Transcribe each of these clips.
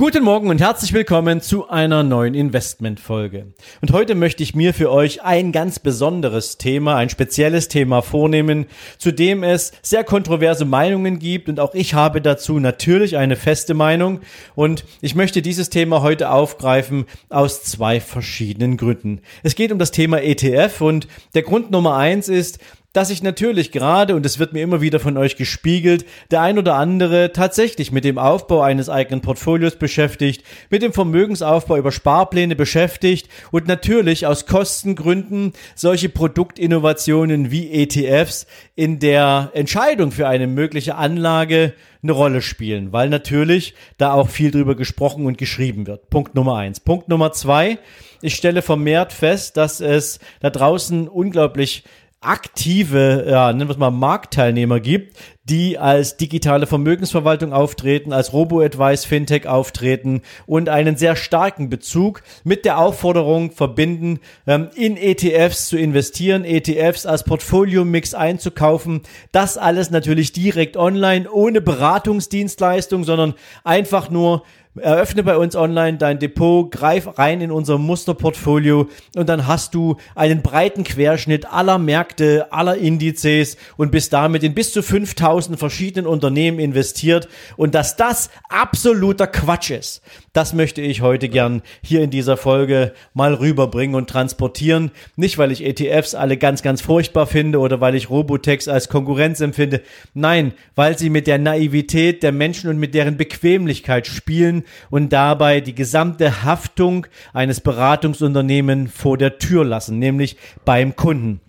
Guten Morgen und herzlich willkommen zu einer neuen Investmentfolge. Und heute möchte ich mir für euch ein ganz besonderes Thema, ein spezielles Thema vornehmen, zu dem es sehr kontroverse Meinungen gibt und auch ich habe dazu natürlich eine feste Meinung und ich möchte dieses Thema heute aufgreifen aus zwei verschiedenen Gründen. Es geht um das Thema ETF und der Grund Nummer eins ist, dass sich natürlich gerade, und es wird mir immer wieder von euch gespiegelt, der ein oder andere tatsächlich mit dem Aufbau eines eigenen Portfolios beschäftigt, mit dem Vermögensaufbau über Sparpläne beschäftigt und natürlich aus Kostengründen solche Produktinnovationen wie ETFs in der Entscheidung für eine mögliche Anlage eine Rolle spielen, weil natürlich da auch viel drüber gesprochen und geschrieben wird. Punkt Nummer eins. Punkt Nummer zwei. Ich stelle vermehrt fest, dass es da draußen unglaublich aktive, ja, nennen wir es mal Marktteilnehmer gibt, die als digitale Vermögensverwaltung auftreten, als Robo-Advice Fintech auftreten und einen sehr starken Bezug mit der Aufforderung verbinden, ähm, in ETFs zu investieren, ETFs als Portfolio-Mix einzukaufen. Das alles natürlich direkt online, ohne Beratungsdienstleistung, sondern einfach nur Eröffne bei uns online dein Depot, greif rein in unser Musterportfolio und dann hast du einen breiten Querschnitt aller Märkte, aller Indizes und bist damit in bis zu 5000 verschiedenen Unternehmen investiert und dass das absoluter Quatsch ist. Das möchte ich heute gern hier in dieser Folge mal rüberbringen und transportieren. Nicht, weil ich ETFs alle ganz, ganz furchtbar finde oder weil ich Robotex als Konkurrenz empfinde. Nein, weil sie mit der Naivität der Menschen und mit deren Bequemlichkeit spielen und dabei die gesamte Haftung eines Beratungsunternehmens vor der Tür lassen, nämlich beim Kunden.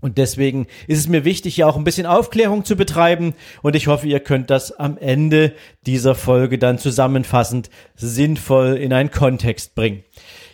Und deswegen ist es mir wichtig, hier auch ein bisschen Aufklärung zu betreiben. Und ich hoffe, ihr könnt das am Ende dieser Folge dann zusammenfassend sinnvoll in einen Kontext bringen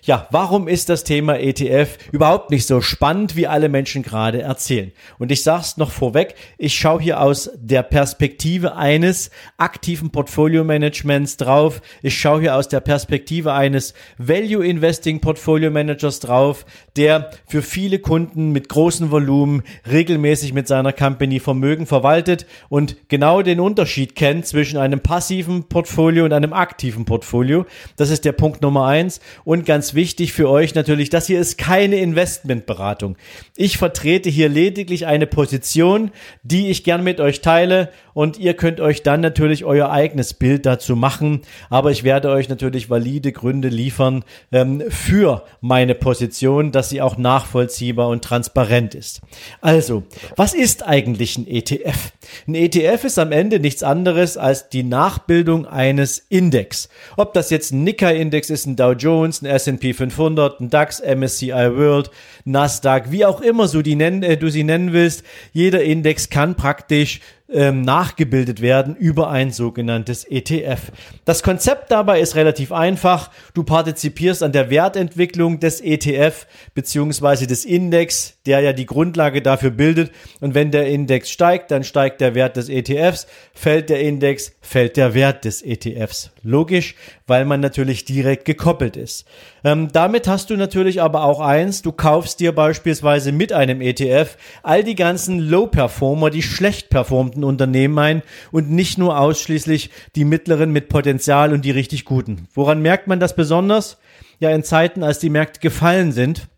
ja, warum ist das Thema ETF überhaupt nicht so spannend, wie alle Menschen gerade erzählen? Und ich sag's noch vorweg, ich schaue hier aus der Perspektive eines aktiven Portfolio-Managements drauf. Ich schaue hier aus der Perspektive eines Value Investing Portfolio Managers drauf, der für viele Kunden mit großem Volumen regelmäßig mit seiner Company Vermögen verwaltet und genau den Unterschied kennt zwischen einem passiven Portfolio und einem aktiven Portfolio. Das ist der Punkt Nummer eins. Und ganz wichtig für euch natürlich, das hier ist keine Investmentberatung. Ich vertrete hier lediglich eine Position, die ich gern mit euch teile und ihr könnt euch dann natürlich euer eigenes Bild dazu machen. Aber ich werde euch natürlich valide Gründe liefern ähm, für meine Position, dass sie auch nachvollziehbar und transparent ist. Also, was ist eigentlich ein ETF? Ein ETF ist am Ende nichts anderes als die Nachbildung eines Index. Ob das jetzt ein Nikkei-Index ist, ein Dow Jones, ein S&P S&P 500, ein DAX, MSCI World, Nasdaq, wie auch immer so die nennen, äh, du sie nennen willst. Jeder Index kann praktisch ähm, nachgebildet werden über ein sogenanntes ETF. Das Konzept dabei ist relativ einfach. Du partizipierst an der Wertentwicklung des ETF beziehungsweise des Index, der ja die Grundlage dafür bildet. Und wenn der Index steigt, dann steigt der Wert des ETFs. Fällt der Index, fällt der Wert des ETFs. Logisch, weil man natürlich direkt gekoppelt ist. Ähm, damit hast du natürlich aber auch eins, du kaufst dir beispielsweise mit einem ETF all die ganzen Low-Performer, die schlecht performten Unternehmen ein und nicht nur ausschließlich die mittleren mit Potenzial und die richtig guten. Woran merkt man das besonders? Ja, in Zeiten, als die Märkte gefallen sind,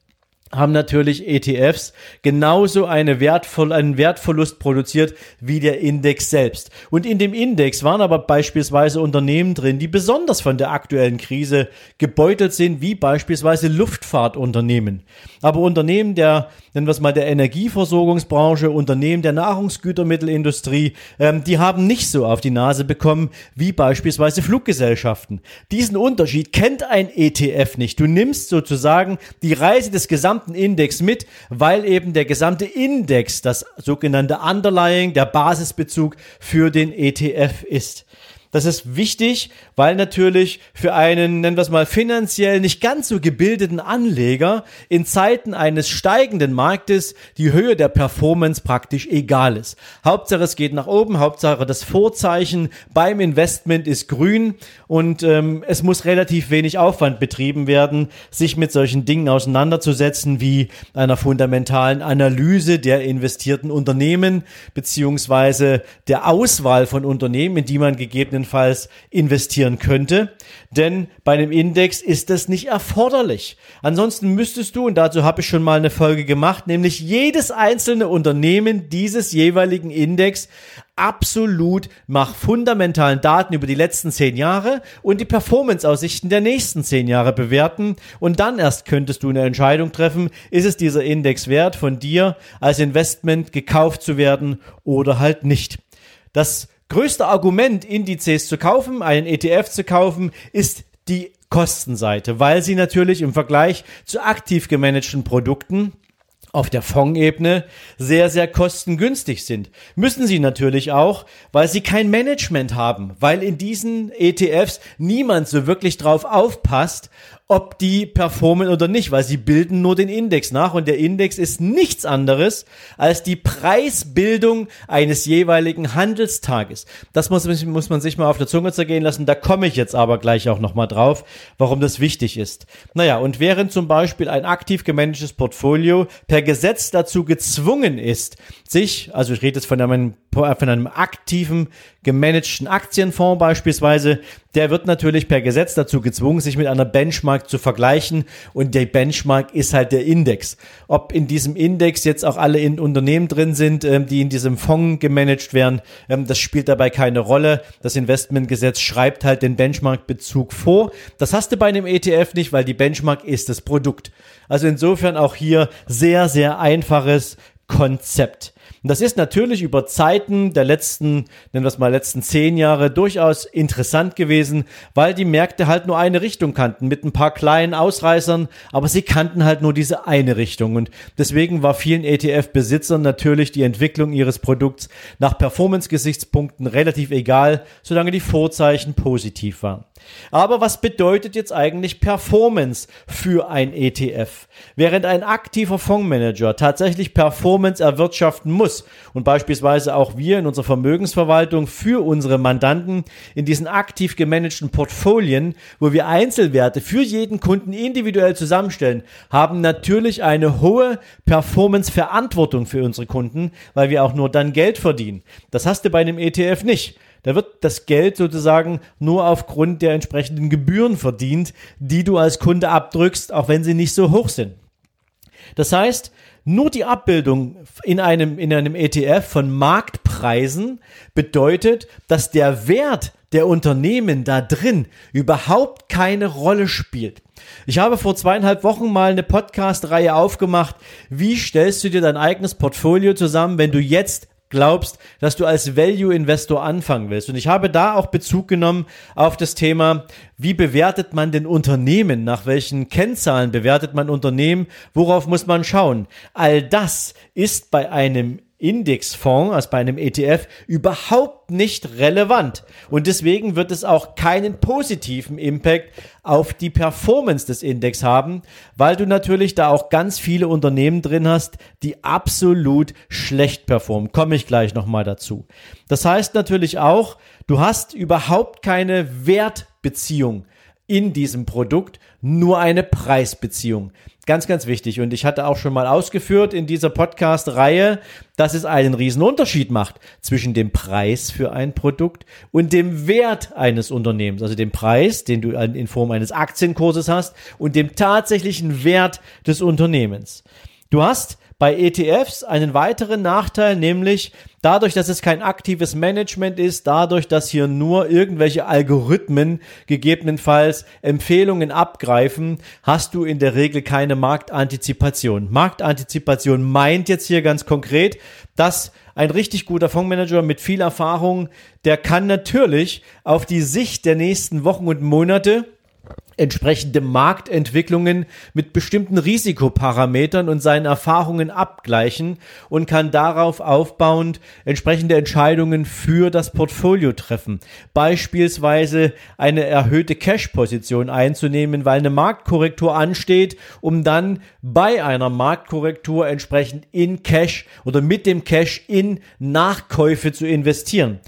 haben natürlich ETFs genauso eine Wertvoll, einen Wertverlust produziert wie der Index selbst. Und in dem Index waren aber beispielsweise Unternehmen drin, die besonders von der aktuellen Krise gebeutelt sind, wie beispielsweise Luftfahrtunternehmen. Aber Unternehmen der, nennen wir es mal, der Energieversorgungsbranche, Unternehmen der Nahrungsgütermittelindustrie, ähm, die haben nicht so auf die Nase bekommen wie beispielsweise Fluggesellschaften. Diesen Unterschied kennt ein ETF nicht. Du nimmst sozusagen die Reise des gesamten gesamten Index mit, weil eben der gesamte Index das sogenannte Underlying, der Basisbezug für den ETF ist. Das ist wichtig, weil natürlich für einen, nennen wir es mal, finanziell nicht ganz so gebildeten Anleger in Zeiten eines steigenden Marktes die Höhe der Performance praktisch egal ist. Hauptsache es geht nach oben, Hauptsache das Vorzeichen beim Investment ist grün und ähm, es muss relativ wenig Aufwand betrieben werden, sich mit solchen Dingen auseinanderzusetzen wie einer fundamentalen Analyse der investierten Unternehmen beziehungsweise der Auswahl von Unternehmen, in die man gegebenenfalls gegebenenfalls investieren könnte. Denn bei einem Index ist das nicht erforderlich. Ansonsten müsstest du, und dazu habe ich schon mal eine Folge gemacht, nämlich jedes einzelne Unternehmen dieses jeweiligen Index absolut nach fundamentalen Daten über die letzten zehn Jahre und die Performance-Aussichten der nächsten zehn Jahre bewerten und dann erst könntest du eine Entscheidung treffen, ist es dieser Index wert, von dir als Investment gekauft zu werden oder halt nicht. Das größte Argument, Indizes zu kaufen, einen ETF zu kaufen, ist die Kostenseite, weil sie natürlich im Vergleich zu aktiv gemanagten Produkten auf der Fondsebene sehr, sehr kostengünstig sind. Müssen sie natürlich auch, weil sie kein Management haben, weil in diesen ETFs niemand so wirklich drauf aufpasst, ob die performen oder nicht, weil sie bilden nur den Index nach und der Index ist nichts anderes als die Preisbildung eines jeweiligen Handelstages. Das muss, muss man sich mal auf der Zunge zergehen lassen. Da komme ich jetzt aber gleich auch nochmal drauf, warum das wichtig ist. Naja, und während zum Beispiel ein aktiv gemanagtes Portfolio per Gesetz dazu gezwungen ist, sich, also ich rede jetzt von einem, von einem aktiven gemanagten Aktienfonds beispielsweise, der wird natürlich per Gesetz dazu gezwungen, sich mit einer Benchmark zu vergleichen und der Benchmark ist halt der Index. Ob in diesem Index jetzt auch alle in Unternehmen drin sind, ähm, die in diesem Fonds gemanagt werden, ähm, das spielt dabei keine Rolle. Das Investmentgesetz schreibt halt den Benchmark-Bezug vor. Das hast du bei einem ETF nicht, weil die Benchmark ist das Produkt. Also insofern auch hier sehr, sehr einfaches Konzept. Und das ist natürlich über Zeiten der letzten, nennen wir es mal, letzten zehn Jahre durchaus interessant gewesen, weil die Märkte halt nur eine Richtung kannten, mit ein paar kleinen Ausreißern, aber sie kannten halt nur diese eine Richtung. Und deswegen war vielen ETF-Besitzern natürlich die Entwicklung ihres Produkts nach Performance-Gesichtspunkten relativ egal, solange die Vorzeichen positiv waren. Aber was bedeutet jetzt eigentlich Performance für ein ETF? Während ein aktiver Fondsmanager tatsächlich Performance erwirtschaften muss und beispielsweise auch wir in unserer Vermögensverwaltung für unsere Mandanten in diesen aktiv gemanagten Portfolien, wo wir Einzelwerte für jeden Kunden individuell zusammenstellen, haben natürlich eine hohe Performance-Verantwortung für unsere Kunden, weil wir auch nur dann Geld verdienen. Das hast du bei einem ETF nicht. Da wird das Geld sozusagen nur aufgrund der entsprechenden Gebühren verdient, die du als Kunde abdrückst, auch wenn sie nicht so hoch sind. Das heißt, nur die Abbildung in einem, in einem ETF von Marktpreisen bedeutet, dass der Wert der Unternehmen da drin überhaupt keine Rolle spielt. Ich habe vor zweieinhalb Wochen mal eine Podcast-Reihe aufgemacht. Wie stellst du dir dein eigenes Portfolio zusammen, wenn du jetzt glaubst, dass du als Value-Investor anfangen willst. Und ich habe da auch Bezug genommen auf das Thema, wie bewertet man denn Unternehmen? Nach welchen Kennzahlen bewertet man Unternehmen? Worauf muss man schauen? All das ist bei einem Indexfonds, also bei einem ETF, überhaupt nicht relevant. Und deswegen wird es auch keinen positiven Impact auf die Performance des Index haben, weil du natürlich da auch ganz viele Unternehmen drin hast, die absolut schlecht performen. Komme ich gleich nochmal dazu. Das heißt natürlich auch, du hast überhaupt keine Wertbeziehung in diesem Produkt, nur eine Preisbeziehung. Ganz, ganz wichtig. Und ich hatte auch schon mal ausgeführt in dieser Podcast-Reihe, dass es einen riesen Unterschied macht zwischen dem Preis für ein Produkt und dem Wert eines Unternehmens. Also dem Preis, den du in Form eines Aktienkurses hast und dem tatsächlichen Wert des Unternehmens. Du hast bei ETFs einen weiteren Nachteil, nämlich dadurch, dass es kein aktives Management ist, dadurch, dass hier nur irgendwelche Algorithmen gegebenenfalls Empfehlungen abgreifen, hast du in der Regel keine Marktantizipation. Marktantizipation meint jetzt hier ganz konkret, dass ein richtig guter Fondsmanager mit viel Erfahrung, der kann natürlich auf die Sicht der nächsten Wochen und Monate entsprechende Marktentwicklungen mit bestimmten Risikoparametern und seinen Erfahrungen abgleichen und kann darauf aufbauend entsprechende Entscheidungen für das Portfolio treffen. Beispielsweise eine erhöhte Cash-Position einzunehmen, weil eine Marktkorrektur ansteht, um dann bei einer Marktkorrektur entsprechend in Cash oder mit dem Cash in Nachkäufe zu investieren.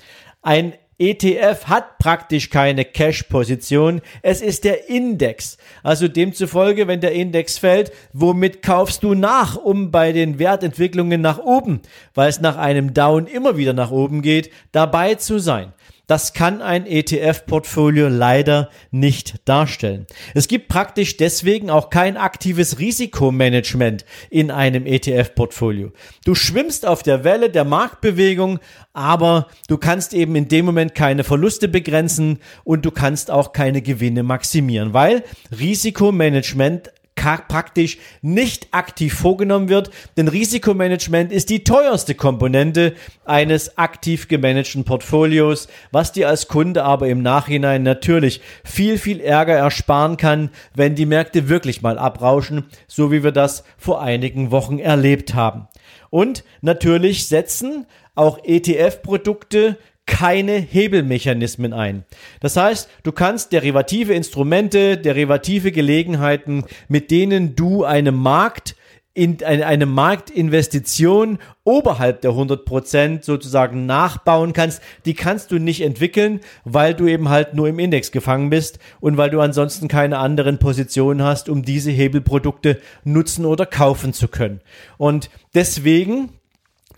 Ein ETF hat praktisch keine Cash-Position. Es ist der Index. Also demzufolge, wenn der Index fällt, womit kaufst du nach, um bei den Wertentwicklungen nach oben, weil es nach einem Down immer wieder nach oben geht, dabei zu sein? Das kann ein ETF-Portfolio leider nicht darstellen. Es gibt praktisch deswegen auch kein aktives Risikomanagement in einem ETF-Portfolio. Du schwimmst auf der Welle der Marktbewegung, aber du kannst eben in dem Moment keine Verluste begrenzen und du kannst auch keine Gewinne maximieren, weil Risikomanagement praktisch nicht aktiv vorgenommen wird, denn Risikomanagement ist die teuerste Komponente eines aktiv gemanagten Portfolios, was dir als Kunde aber im Nachhinein natürlich viel, viel Ärger ersparen kann, wenn die Märkte wirklich mal abrauschen, so wie wir das vor einigen Wochen erlebt haben. Und natürlich setzen auch ETF-Produkte keine Hebelmechanismen ein. Das heißt, du kannst derivative Instrumente, derivative Gelegenheiten, mit denen du eine Markt in eine, eine Marktinvestition oberhalb der 100% sozusagen nachbauen kannst, die kannst du nicht entwickeln, weil du eben halt nur im Index gefangen bist und weil du ansonsten keine anderen Positionen hast, um diese Hebelprodukte nutzen oder kaufen zu können. Und deswegen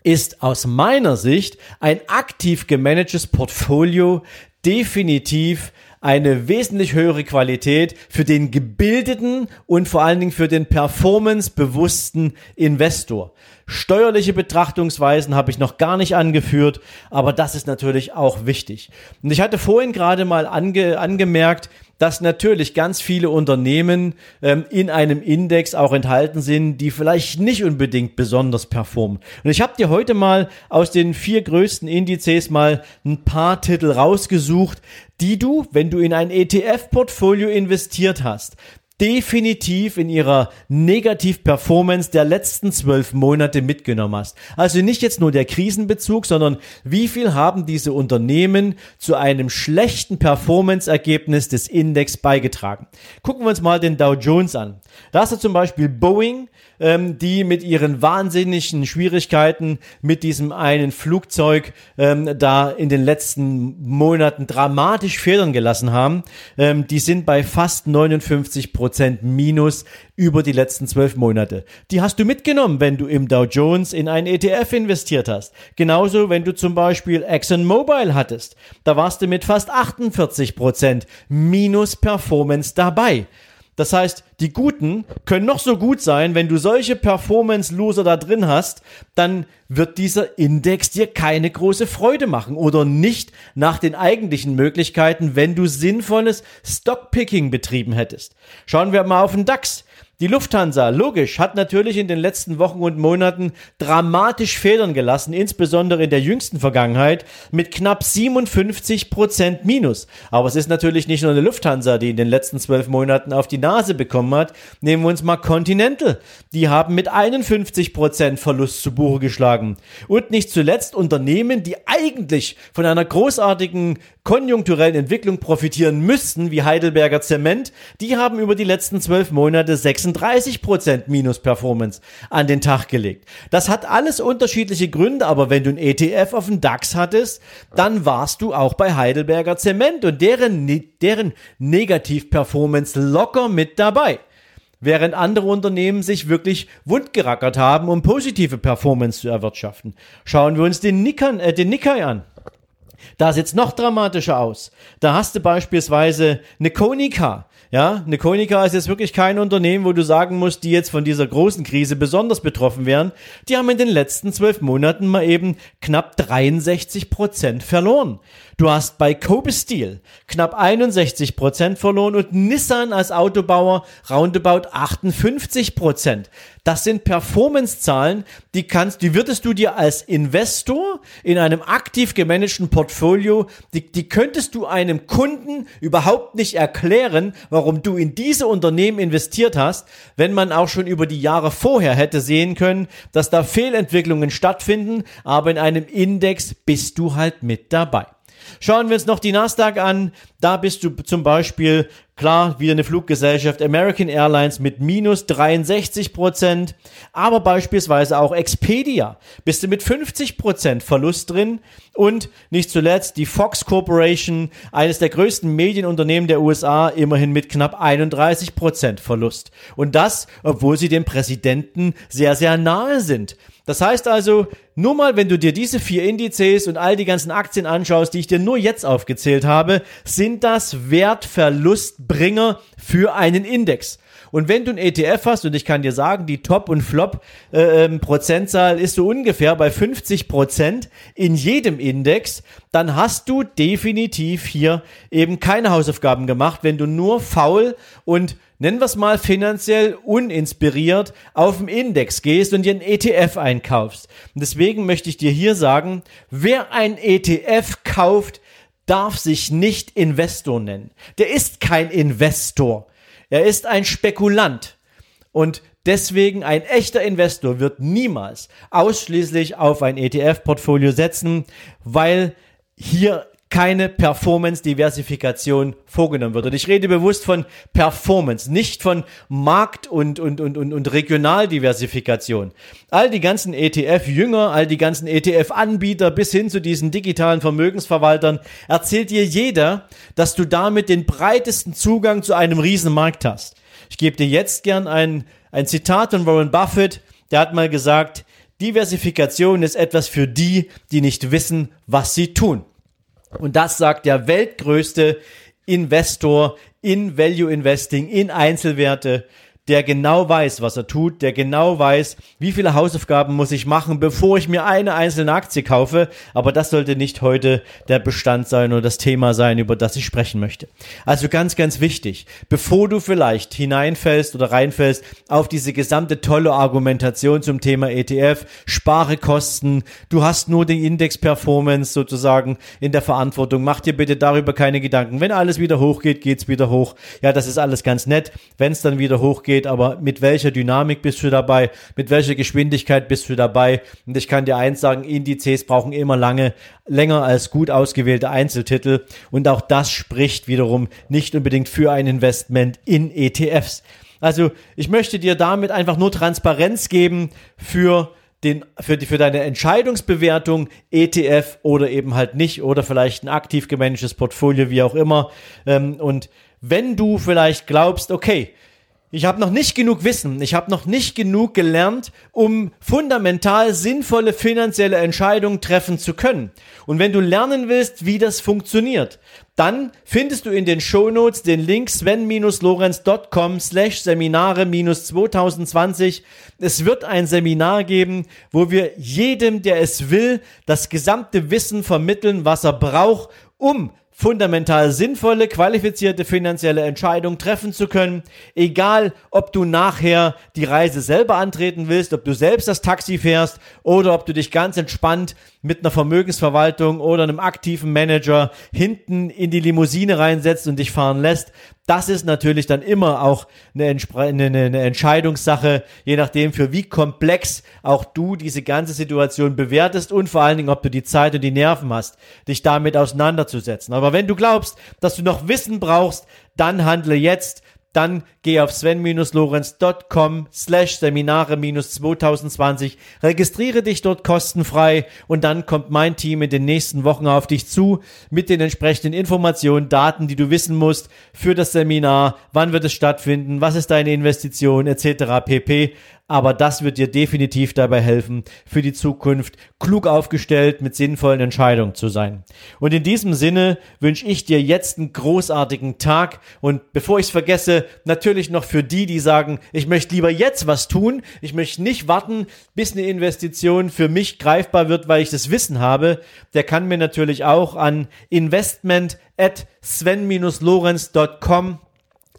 ist aus meiner Sicht ein aktiv gemanagtes Portfolio definitiv eine wesentlich höhere Qualität für den gebildeten und vor allen Dingen für den performancebewussten Investor. Steuerliche Betrachtungsweisen habe ich noch gar nicht angeführt, aber das ist natürlich auch wichtig. Und ich hatte vorhin gerade mal ange, angemerkt, dass natürlich ganz viele Unternehmen ähm, in einem Index auch enthalten sind, die vielleicht nicht unbedingt besonders performen. Und ich habe dir heute mal aus den vier größten Indizes mal ein paar Titel rausgesucht, die du, wenn du in ein ETF-Portfolio investiert hast, definitiv in ihrer Negativ-Performance der letzten zwölf Monate mitgenommen hast. Also nicht jetzt nur der Krisenbezug, sondern wie viel haben diese Unternehmen zu einem schlechten Performance-Ergebnis des Index beigetragen. Gucken wir uns mal den Dow Jones an. Da hast du zum Beispiel Boeing, ähm, die mit ihren wahnsinnigen Schwierigkeiten mit diesem einen Flugzeug ähm, da in den letzten Monaten dramatisch Federn gelassen haben. Ähm, die sind bei fast 59 Prozent Minus über die letzten zwölf Monate. Die hast du mitgenommen, wenn du im Dow Jones in einen ETF investiert hast. Genauso, wenn du zum Beispiel ExxonMobil hattest. Da warst du mit fast 48 Prozent Minus Performance dabei. Das heißt, die Guten können noch so gut sein, wenn du solche Performance-Loser da drin hast, dann wird dieser Index dir keine große Freude machen oder nicht nach den eigentlichen Möglichkeiten, wenn du sinnvolles Stockpicking betrieben hättest. Schauen wir mal auf den DAX. Die Lufthansa, logisch, hat natürlich in den letzten Wochen und Monaten dramatisch Federn gelassen, insbesondere in der jüngsten Vergangenheit, mit knapp 57 Prozent Minus. Aber es ist natürlich nicht nur eine Lufthansa, die in den letzten zwölf Monaten auf die Nase bekommen hat. Nehmen wir uns mal Continental. Die haben mit 51 Prozent Verlust zu Buche geschlagen. Und nicht zuletzt Unternehmen, die eigentlich von einer großartigen konjunkturellen Entwicklung profitieren müssten, wie Heidelberger Zement, die haben über die letzten zwölf Monate 36 Prozent Minus-Performance an den Tag gelegt. Das hat alles unterschiedliche Gründe, aber wenn du ein ETF auf dem DAX hattest, dann warst du auch bei Heidelberger Zement und deren, deren Negativ-Performance locker mit dabei während andere Unternehmen sich wirklich wundgerackert haben, um positive Performance zu erwirtschaften. Schauen wir uns den, Nikan, äh, den Nikkei an. Da sieht's noch dramatischer aus. Da hast du beispielsweise eine Konica. Ja, eine Konica ist jetzt wirklich kein Unternehmen, wo du sagen musst, die jetzt von dieser großen Krise besonders betroffen wären. Die haben in den letzten zwölf Monaten mal eben knapp 63 Prozent verloren. Du hast bei Kobe Steel knapp 61 Prozent verloren und Nissan als Autobauer roundabout 58 Prozent. Das sind Performance-Zahlen, die kannst, die würdest du dir als Investor in einem aktiv gemanagten Portfolio, die, die könntest du einem Kunden überhaupt nicht erklären, warum du in diese Unternehmen investiert hast, wenn man auch schon über die Jahre vorher hätte sehen können, dass da Fehlentwicklungen stattfinden, aber in einem Index bist du halt mit dabei. Schauen wir uns noch die Nasdaq an. Da bist du zum Beispiel, klar, wieder eine Fluggesellschaft American Airlines mit minus 63 Prozent, aber beispielsweise auch Expedia bist du mit 50 Prozent Verlust drin und nicht zuletzt die Fox Corporation, eines der größten Medienunternehmen der USA, immerhin mit knapp 31 Prozent Verlust. Und das, obwohl sie dem Präsidenten sehr, sehr nahe sind. Das heißt also, nur mal, wenn du dir diese vier Indizes und all die ganzen Aktien anschaust, die ich dir nur jetzt aufgezählt habe, sind das Wertverlustbringer für einen Index. Und wenn du ein ETF hast, und ich kann dir sagen, die Top- und Flop-Prozentzahl äh, ist so ungefähr bei 50 Prozent in jedem Index, dann hast du definitiv hier eben keine Hausaufgaben gemacht, wenn du nur faul und nennen wir es mal finanziell uninspiriert, auf den Index gehst und dir einen ETF einkaufst. Und deswegen möchte ich dir hier sagen, wer ein ETF kauft, darf sich nicht Investor nennen. Der ist kein Investor. Er ist ein Spekulant. Und deswegen ein echter Investor wird niemals ausschließlich auf ein ETF-Portfolio setzen, weil hier keine Performance-Diversifikation vorgenommen wird. Und ich rede bewusst von Performance, nicht von Markt- und, und, und, und, und Regionaldiversifikation. All die ganzen ETF-Jünger, all die ganzen ETF-Anbieter bis hin zu diesen digitalen Vermögensverwaltern erzählt dir jeder, dass du damit den breitesten Zugang zu einem Riesenmarkt hast. Ich gebe dir jetzt gern ein, ein Zitat von Warren Buffett, der hat mal gesagt, Diversifikation ist etwas für die, die nicht wissen, was sie tun. Und das sagt der weltgrößte Investor in Value Investing, in Einzelwerte der genau weiß, was er tut, der genau weiß, wie viele Hausaufgaben muss ich machen, bevor ich mir eine einzelne Aktie kaufe. Aber das sollte nicht heute der Bestand sein oder das Thema sein, über das ich sprechen möchte. Also ganz, ganz wichtig, bevor du vielleicht hineinfällst oder reinfällst auf diese gesamte tolle Argumentation zum Thema ETF, spare Kosten, du hast nur die Index Performance sozusagen in der Verantwortung, mach dir bitte darüber keine Gedanken. Wenn alles wieder hochgeht, geht's wieder hoch. Ja, das ist alles ganz nett. Wenn es dann wieder hochgeht, geht, aber mit welcher Dynamik bist du dabei, mit welcher Geschwindigkeit bist du dabei. Und ich kann dir eins sagen, Indizes brauchen immer lange, länger als gut ausgewählte Einzeltitel. Und auch das spricht wiederum nicht unbedingt für ein Investment in ETFs. Also ich möchte dir damit einfach nur Transparenz geben für den, für, die, für deine Entscheidungsbewertung ETF oder eben halt nicht oder vielleicht ein aktiv gemanagtes Portfolio, wie auch immer. Ähm, und wenn du vielleicht glaubst, okay, ich habe noch nicht genug Wissen, ich habe noch nicht genug gelernt, um fundamental sinnvolle finanzielle Entscheidungen treffen zu können. Und wenn du lernen willst, wie das funktioniert, dann findest du in den Shownotes den Link sven-lorenz.com slash Seminare-2020. Es wird ein Seminar geben, wo wir jedem, der es will, das gesamte Wissen vermitteln, was er braucht, um fundamental sinnvolle, qualifizierte finanzielle Entscheidung treffen zu können, egal ob du nachher die Reise selber antreten willst, ob du selbst das Taxi fährst oder ob du dich ganz entspannt mit einer Vermögensverwaltung oder einem aktiven Manager hinten in die Limousine reinsetzt und dich fahren lässt. Das ist natürlich dann immer auch eine, eine, eine Entscheidungssache, je nachdem, für wie komplex auch du diese ganze Situation bewertest und vor allen Dingen, ob du die Zeit und die Nerven hast, dich damit auseinanderzusetzen. Aber wenn du glaubst, dass du noch Wissen brauchst, dann handle jetzt dann geh auf sven-lorenz.com slash Seminare-2020, registriere dich dort kostenfrei und dann kommt mein Team in den nächsten Wochen auf dich zu mit den entsprechenden Informationen, Daten, die du wissen musst für das Seminar, wann wird es stattfinden, was ist deine Investition etc. pp aber das wird dir definitiv dabei helfen, für die Zukunft klug aufgestellt mit sinnvollen Entscheidungen zu sein. Und in diesem Sinne wünsche ich dir jetzt einen großartigen Tag und bevor ich es vergesse, Natürlich noch für die, die sagen, ich möchte lieber jetzt was tun. Ich möchte nicht warten, bis eine Investition für mich greifbar wird, weil ich das Wissen habe. Der kann mir natürlich auch an investment at sven-lorenz.com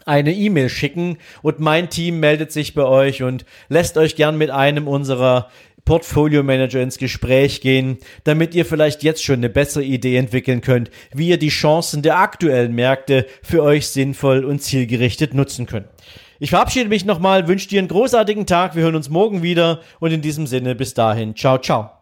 eine E-Mail schicken und mein Team meldet sich bei euch und lässt euch gern mit einem unserer Portfolio Manager ins Gespräch gehen, damit ihr vielleicht jetzt schon eine bessere Idee entwickeln könnt, wie ihr die Chancen der aktuellen Märkte für euch sinnvoll und zielgerichtet nutzen könnt. Ich verabschiede mich nochmal, wünsche dir einen großartigen Tag, wir hören uns morgen wieder und in diesem Sinne bis dahin, ciao, ciao.